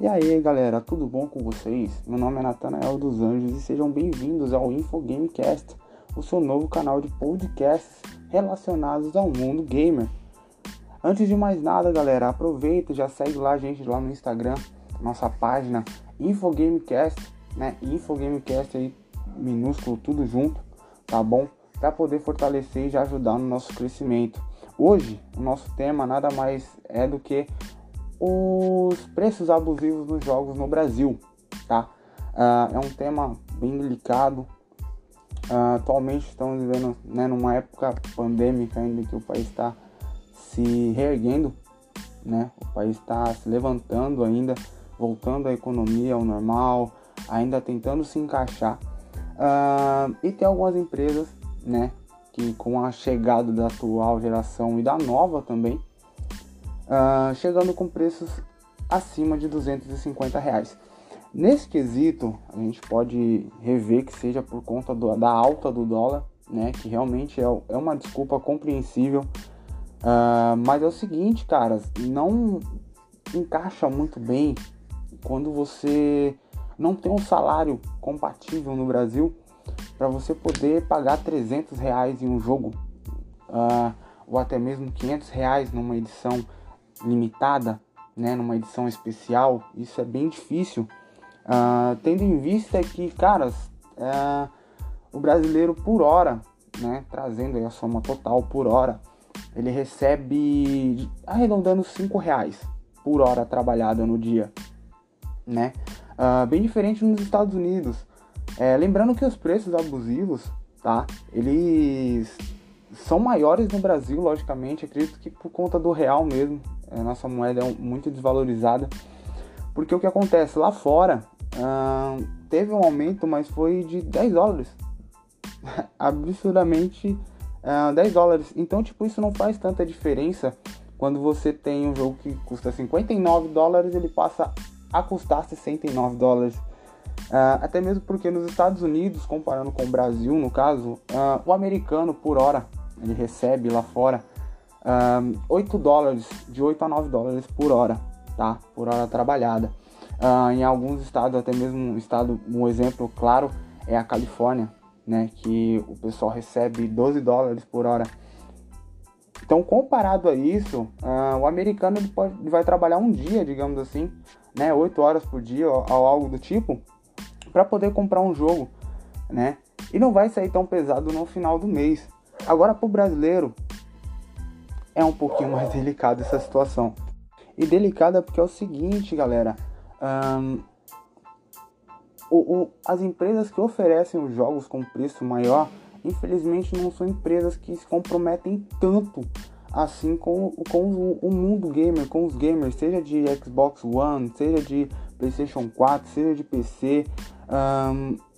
E aí galera, tudo bom com vocês? Meu nome é Natanael dos Anjos e sejam bem-vindos ao InfoGameCast, o seu novo canal de podcasts relacionados ao mundo gamer. Antes de mais nada, galera, aproveita e já segue lá a gente lá no Instagram, nossa página InfoGameCast, né? InfoGameCast aí, minúsculo, tudo junto, tá bom? Para poder fortalecer e já ajudar no nosso crescimento. Hoje, o nosso tema nada mais é do que os preços abusivos dos jogos no Brasil, tá? Uh, é um tema bem delicado. Uh, atualmente estamos vivendo né, numa época pandêmica ainda que o país está se reerguendo, né? O país está se levantando ainda, voltando a economia ao normal, ainda tentando se encaixar. Uh, e tem algumas empresas, né, que com a chegada da atual geração e da nova também, uh, chegando com preços acima de 250 reais. Nesse quesito, a gente pode rever que seja por conta do, da alta do dólar, né, que realmente é, é uma desculpa compreensível. Uh, mas é o seguinte, cara, não encaixa muito bem quando você não tem um salário compatível no Brasil para você poder pagar 300 reais em um jogo uh, ou até mesmo 500 reais numa edição limitada, né, numa edição especial, isso é bem difícil. Uh, tendo em vista que, caras, uh, o brasileiro por hora, né, trazendo a soma total por hora, ele recebe, arredondando 5 reais por hora trabalhada no dia, né? Uh, bem diferente nos Estados Unidos. É, lembrando que os preços abusivos, tá? Eles são maiores no Brasil, logicamente, acredito que por conta do real mesmo, a nossa moeda é muito desvalorizada. Porque o que acontece lá fora uh, teve um aumento, mas foi de 10 dólares. Absurdamente uh, 10 dólares. Então, tipo, isso não faz tanta diferença quando você tem um jogo que custa 59 dólares, ele passa a custar 69 dólares. Uh, até mesmo porque nos Estados Unidos, comparando com o Brasil, no caso, uh, o americano por hora ele recebe lá fora um, 8 dólares, de 8 a 9 dólares por hora, tá? Por hora trabalhada. Uh, em alguns estados, até mesmo um estado, um exemplo claro é a Califórnia, né? Que o pessoal recebe 12 dólares por hora. Então, comparado a isso, uh, o americano ele, pode, ele vai trabalhar um dia, digamos assim, né? 8 horas por dia ou, ou algo do tipo, para poder comprar um jogo, né? E não vai sair tão pesado no final do mês. Agora, para o brasileiro, é um pouquinho mais delicada essa situação. E delicada porque é o seguinte, galera. O, o, as empresas que oferecem os jogos com preço maior, infelizmente não são empresas que se comprometem tanto assim com, com o, o mundo gamer, com os gamers, seja de Xbox One, seja de PlayStation 4, seja de PC.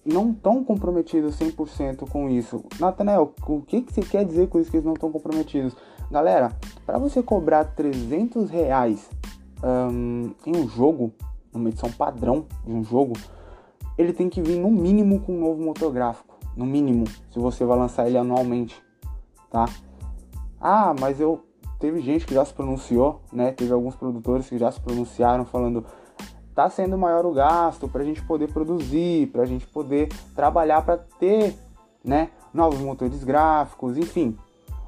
Não estão comprometidos 100% com isso. Nathanael, o que, que você quer dizer com isso que eles não estão comprometidos? Galera, para você cobrar 300 reais um, em um jogo, uma edição padrão de um jogo, ele tem que vir no mínimo com um novo motor gráfico. No mínimo, se você vai lançar ele anualmente, tá? Ah, mas eu... Teve gente que já se pronunciou, né? Teve alguns produtores que já se pronunciaram falando tá sendo maior o gasto para a gente poder produzir, para a gente poder trabalhar para ter, né, novos motores gráficos, enfim.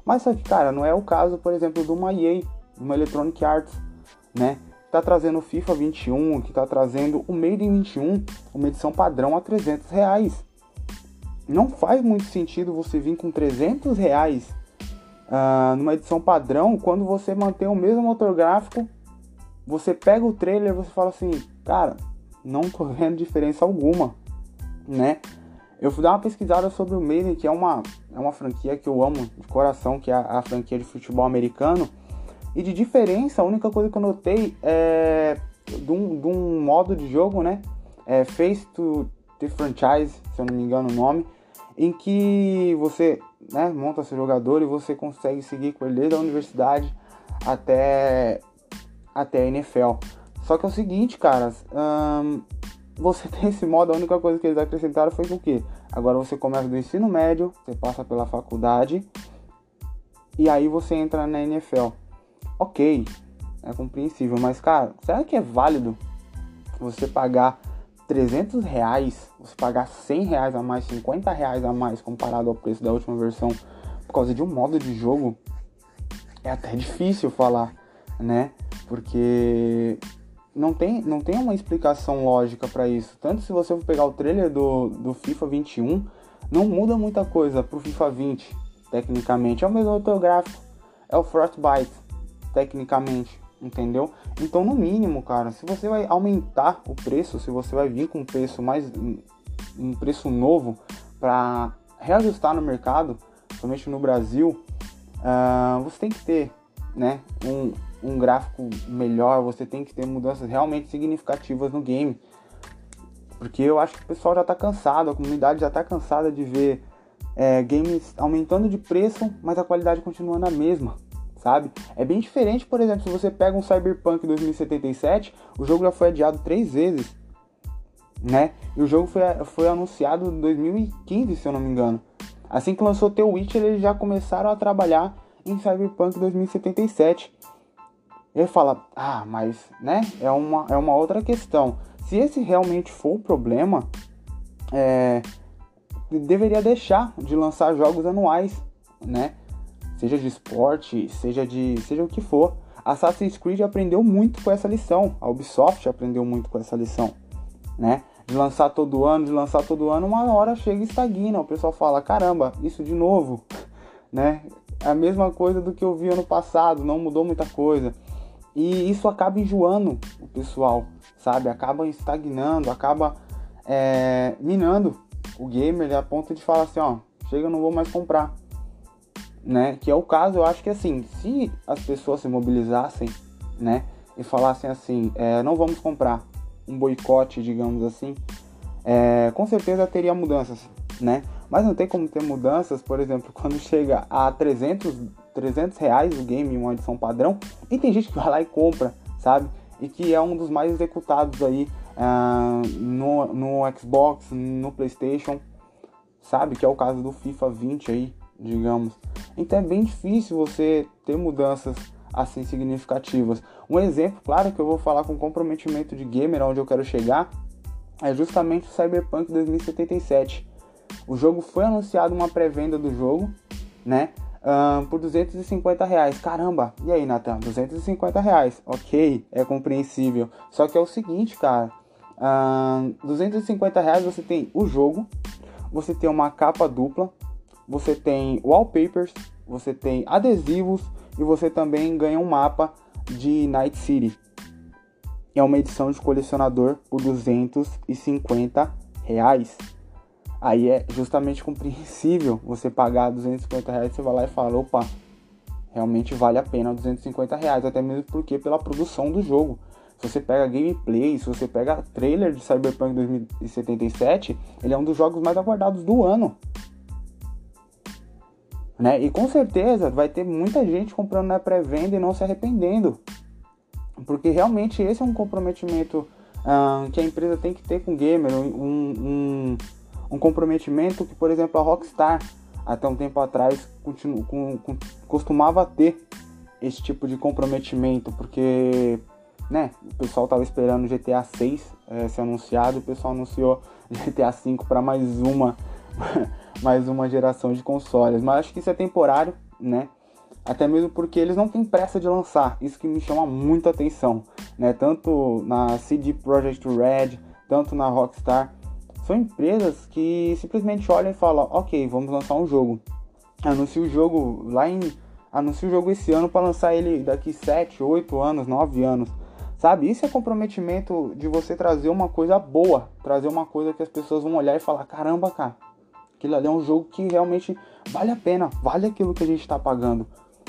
Mas só que, cara, não é o caso, por exemplo, de uma EA, uma Electronic Arts, né? Tá trazendo FIFA 21, que tá trazendo o Made in 21, uma edição padrão a 300 reais. Não faz muito sentido você vir com 300 reais uh, numa edição padrão quando você mantém o mesmo motor gráfico. Você pega o trailer você fala assim, cara, não tô vendo diferença alguma, né? Eu fui dar uma pesquisada sobre o Maiden, que é uma, é uma franquia que eu amo de coração, que é a, a franquia de futebol americano. E de diferença, a única coisa que eu notei é de um, de um modo de jogo, né? É Face to the Franchise, se eu não me engano o nome, em que você né, monta seu jogador e você consegue seguir com ele desde a universidade até, até a NFL. Só que é o seguinte, caras, hum, você tem esse modo, a única coisa que eles acrescentaram foi o quê? Agora você começa do ensino médio, você passa pela faculdade e aí você entra na NFL. Ok, é compreensível, mas cara, será que é válido você pagar 300 reais, você pagar 100 reais a mais, 50 reais a mais comparado ao preço da última versão por causa de um modo de jogo, é até difícil falar, né? Porque não tem, não tem uma explicação lógica para isso. Tanto se você for pegar o trailer do, do FIFA 21, não muda muita coisa pro FIFA 20, tecnicamente. É o mesmo autográfico, é o Frostbite, tecnicamente, entendeu? Então, no mínimo, cara, se você vai aumentar o preço, se você vai vir com um preço mais um preço novo para reajustar no mercado, somente no Brasil, uh, você tem que ter, né, um, um gráfico melhor, você tem que ter mudanças realmente significativas no game. Porque eu acho que o pessoal já está cansado, a comunidade já está cansada de ver é, games aumentando de preço, mas a qualidade continuando a mesma, sabe? É bem diferente, por exemplo, se você pega um Cyberpunk 2077, o jogo já foi adiado três vezes, né? E o jogo foi, foi anunciado em 2015, se eu não me engano. Assim que lançou The Witcher, eles já começaram a trabalhar em Cyberpunk 2077. Ele fala, ah, mas, né, é uma, é uma outra questão. Se esse realmente for o problema, é, deveria deixar de lançar jogos anuais, né? Seja de esporte, seja de seja o que for. Assassin's Creed aprendeu muito com essa lição. A Ubisoft aprendeu muito com essa lição, né? De lançar todo ano, de lançar todo ano, uma hora chega e estagna. O pessoal fala: "Caramba, isso de novo", né? É a mesma coisa do que eu vi ano passado, não mudou muita coisa. E isso acaba enjoando o pessoal, sabe? Acaba estagnando, acaba é, minando o gamer a ponto de falar assim, ó, chega, eu não vou mais comprar. Né? Que é o caso, eu acho que assim, se as pessoas se mobilizassem, né? E falassem assim, é, não vamos comprar um boicote, digamos assim, é, com certeza teria mudanças, né? Mas não tem como ter mudanças, por exemplo, quando chega a 300, 300 reais o game, uma edição padrão, e tem gente que vai lá e compra, sabe? E que é um dos mais executados aí uh, no, no Xbox, no PlayStation, sabe? Que é o caso do FIFA 20 aí, digamos. Então é bem difícil você ter mudanças assim significativas. Um exemplo, claro, que eu vou falar com comprometimento de gamer, onde eu quero chegar, é justamente o Cyberpunk 2077. O jogo foi anunciado uma pré-venda do jogo, né? Uh, por 250 reais. Caramba, e aí, Nathan? 250 reais. Ok, é compreensível. Só que é o seguinte, cara. Uh, 250 reais você tem o jogo, você tem uma capa dupla, você tem wallpapers, você tem adesivos e você também ganha um mapa de Night City. É uma edição de colecionador por 250 reais. Aí é justamente compreensível você pagar 250 reais, você vai lá e fala, opa, realmente vale a pena 250 reais, até mesmo porque pela produção do jogo. Se você pega gameplay, se você pega trailer de Cyberpunk 2077, ele é um dos jogos mais aguardados do ano. Né? E com certeza vai ter muita gente comprando na pré-venda e não se arrependendo. Porque realmente esse é um comprometimento uh, que a empresa tem que ter com o gamer, um, um, um comprometimento que, por exemplo, a Rockstar até um tempo atrás continu, com, com, costumava ter esse tipo de comprometimento, porque né, o pessoal estava esperando GTA 6 é, ser anunciado, o pessoal anunciou GTA 5 para mais uma mais uma geração de consoles, mas acho que isso é temporário, né? Até mesmo porque eles não têm pressa de lançar, isso que me chama muita atenção, né? Tanto na CD Projekt Red, tanto na Rockstar, são empresas que simplesmente olham e falam, ok, vamos lançar um jogo. Anuncia o jogo lá em. Anuncia o jogo esse ano para lançar ele daqui 7, 8 anos, 9 anos. Sabe? Isso é comprometimento de você trazer uma coisa boa. Trazer uma coisa que as pessoas vão olhar e falar, caramba, cara, aquilo ali é um jogo que realmente vale a pena, vale aquilo que a gente está pagando,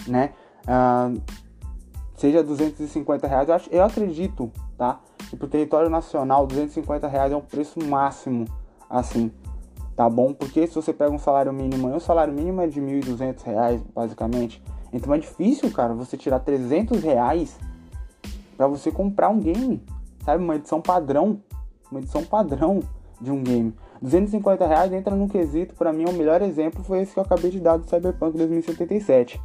né? Ah, seja 250 reais, eu, acho, eu acredito, tá? E pro território nacional, 250 reais é um preço máximo, assim, tá bom? Porque se você pega um salário mínimo, o salário mínimo é de 1.200 reais, basicamente. Então é difícil, cara, você tirar 300 reais para você comprar um game, sabe? Uma edição padrão, uma edição padrão de um game. 250 reais entra no quesito, para mim o melhor exemplo foi esse que eu acabei de dar do Cyberpunk 2077.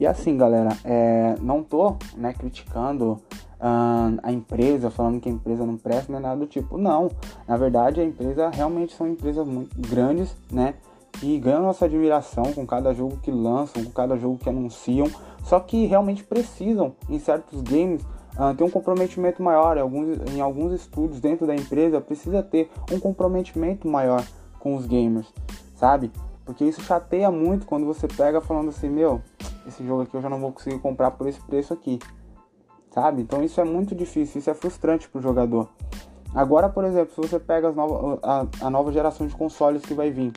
E assim, galera, é, não tô né, criticando a empresa, falando que a empresa não presta, nem nada do tipo. Não, na verdade a empresa realmente são empresas muito grandes, né? Que ganham nossa admiração com cada jogo que lançam, com cada jogo que anunciam, só que realmente precisam, em certos games, uh, ter um comprometimento maior. Em alguns, em alguns estúdios dentro da empresa, precisa ter um comprometimento maior com os gamers, sabe? Porque isso chateia muito quando você pega falando assim, meu, esse jogo aqui eu já não vou conseguir comprar por esse preço aqui sabe? Então isso é muito difícil, isso é frustrante para o jogador. Agora, por exemplo, se você pega as novas, a, a nova geração de consoles que vai vir,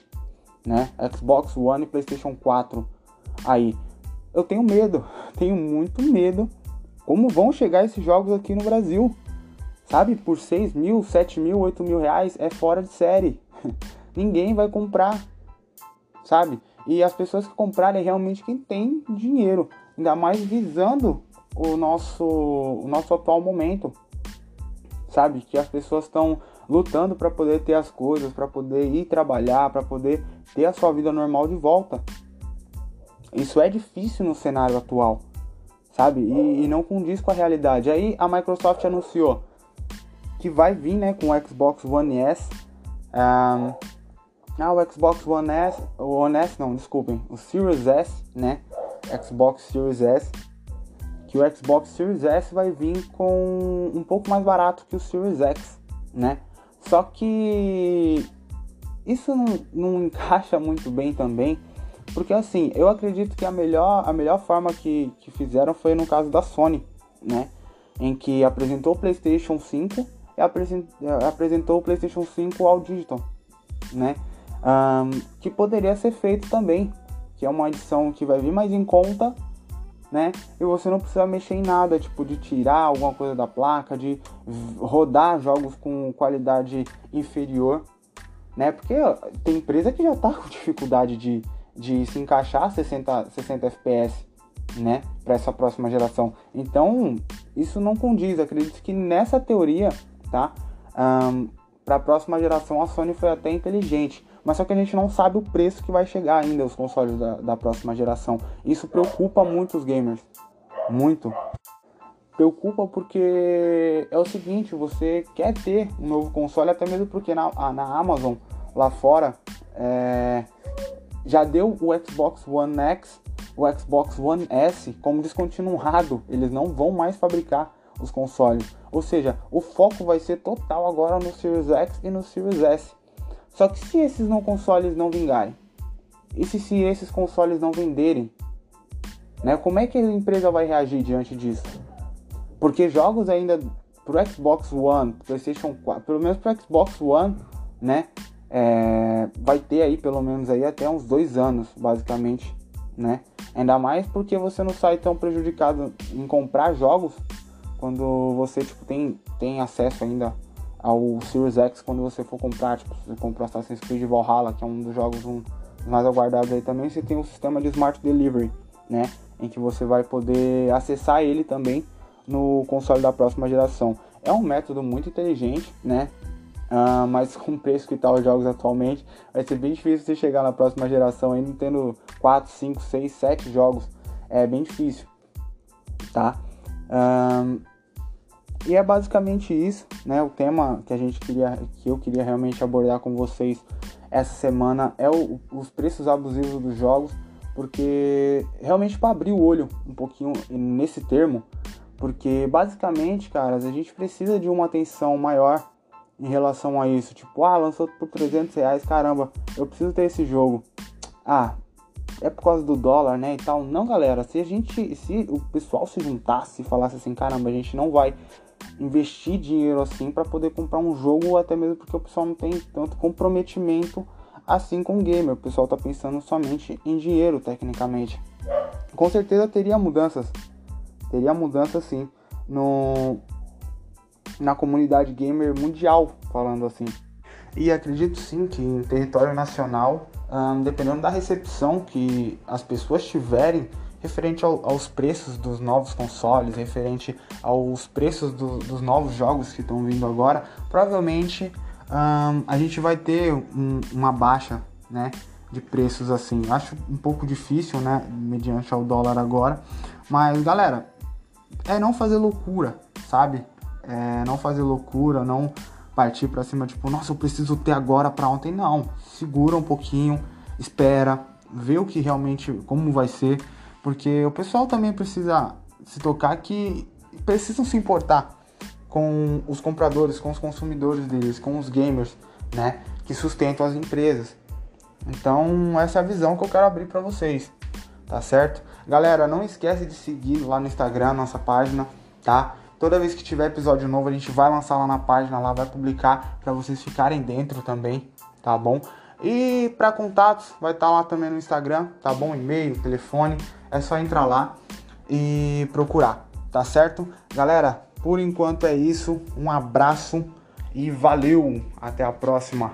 né? Xbox One e PlayStation 4, aí eu tenho medo, tenho muito medo como vão chegar esses jogos aqui no Brasil. Sabe, por 6 mil, 7 mil, 8 mil reais é fora de série. Ninguém vai comprar, sabe? E as pessoas que comprarem é realmente quem tem dinheiro, ainda mais visando o nosso, o nosso atual momento, sabe? Que as pessoas estão lutando para poder ter as coisas, para poder ir trabalhar, para poder ter a sua vida normal de volta. Isso é difícil no cenário atual, sabe? E, e não condiz com a realidade. Aí a Microsoft anunciou que vai vir, né, com o Xbox One S. Um, ah, o Xbox One S, o One S não, desculpem, o Series S, né? Xbox Series S que o Xbox Series S vai vir com um pouco mais barato que o Series X, né? Só que isso não, não encaixa muito bem também, porque assim, eu acredito que a melhor, a melhor forma que, que fizeram foi no caso da Sony, né? Em que apresentou o PlayStation 5 e apresentou o PlayStation 5 ao Digital, né? Um, que poderia ser feito também, que é uma edição que vai vir mais em conta né? E você não precisa mexer em nada, tipo de tirar alguma coisa da placa, de rodar jogos com qualidade inferior, né? Porque tem empresa que já tá com dificuldade de, de se encaixar 60, 60 FPS, né? Para essa próxima geração. Então, isso não condiz. Acredito que nessa teoria, tá? Um, para a próxima geração a Sony foi até inteligente mas só que a gente não sabe o preço que vai chegar ainda os consoles da, da próxima geração. Isso preocupa muito os gamers, muito. Preocupa porque é o seguinte, você quer ter um novo console, até mesmo porque na, na Amazon, lá fora, é, já deu o Xbox One X, o Xbox One S como descontinuado. Eles não vão mais fabricar os consoles. Ou seja, o foco vai ser total agora no Series X e no Series S. Só que se esses não consoles não vingarem, e se, se esses consoles não venderem, né, como é que a empresa vai reagir diante disso? Porque jogos ainda pro Xbox One, PlayStation 4, pelo menos pro Xbox One, né, é, vai ter aí pelo menos aí até uns dois anos, basicamente, né? Ainda mais porque você não sai tão prejudicado em comprar jogos quando você tipo tem tem acesso ainda ao Series X quando você for comprar, tipo, você comprou Assassin's Creed Valhalla, que é um dos jogos um, mais aguardados aí também, você tem um sistema de Smart Delivery, né? Em que você vai poder acessar ele também no console da próxima geração. É um método muito inteligente, né? Uh, mas com o preço que tá os jogos atualmente, vai ser bem difícil você chegar na próxima geração ainda tendo 4, 5, 6, 7 jogos. É bem difícil, tá? Uh, e é basicamente isso, né? O tema que a gente queria, que eu queria realmente abordar com vocês essa semana é o, os preços abusivos dos jogos, porque realmente para abrir o olho um pouquinho nesse termo, porque basicamente, caras, a gente precisa de uma atenção maior em relação a isso. Tipo, ah, lançou por 300 reais, caramba, eu preciso ter esse jogo. Ah, é por causa do dólar, né, e tal. Não, galera, se a gente, se o pessoal se juntasse e falasse assim, caramba, a gente não vai investir dinheiro assim para poder comprar um jogo, até mesmo porque o pessoal não tem tanto comprometimento assim com o gamer. O pessoal tá pensando somente em dinheiro, tecnicamente. Com certeza teria mudanças. Teria mudanças sim no na comunidade gamer mundial, falando assim. E acredito sim que em território nacional, dependendo da recepção que as pessoas tiverem referente ao, aos preços dos novos consoles, referente aos preços do, dos novos jogos que estão vindo agora, provavelmente um, a gente vai ter um, uma baixa, né, de preços assim. Acho um pouco difícil, né, mediante ao dólar agora, mas galera, é não fazer loucura, sabe? É, não fazer loucura, não partir para cima, tipo, nossa, eu preciso ter agora para ontem. Não, segura um pouquinho, espera, vê o que realmente, como vai ser, porque o pessoal também precisa se tocar que precisam se importar com os compradores, com os consumidores deles, com os gamers, né, que sustentam as empresas. Então, essa é a visão que eu quero abrir para vocês, tá certo? Galera, não esquece de seguir lá no Instagram, nossa página, tá? Toda vez que tiver episódio novo, a gente vai lançar lá na página, lá vai publicar para vocês ficarem dentro também, tá bom? E para contatos, vai estar tá lá também no Instagram, tá bom? E-mail, telefone, é só entrar lá e procurar, tá certo? Galera, por enquanto é isso. Um abraço e valeu! Até a próxima!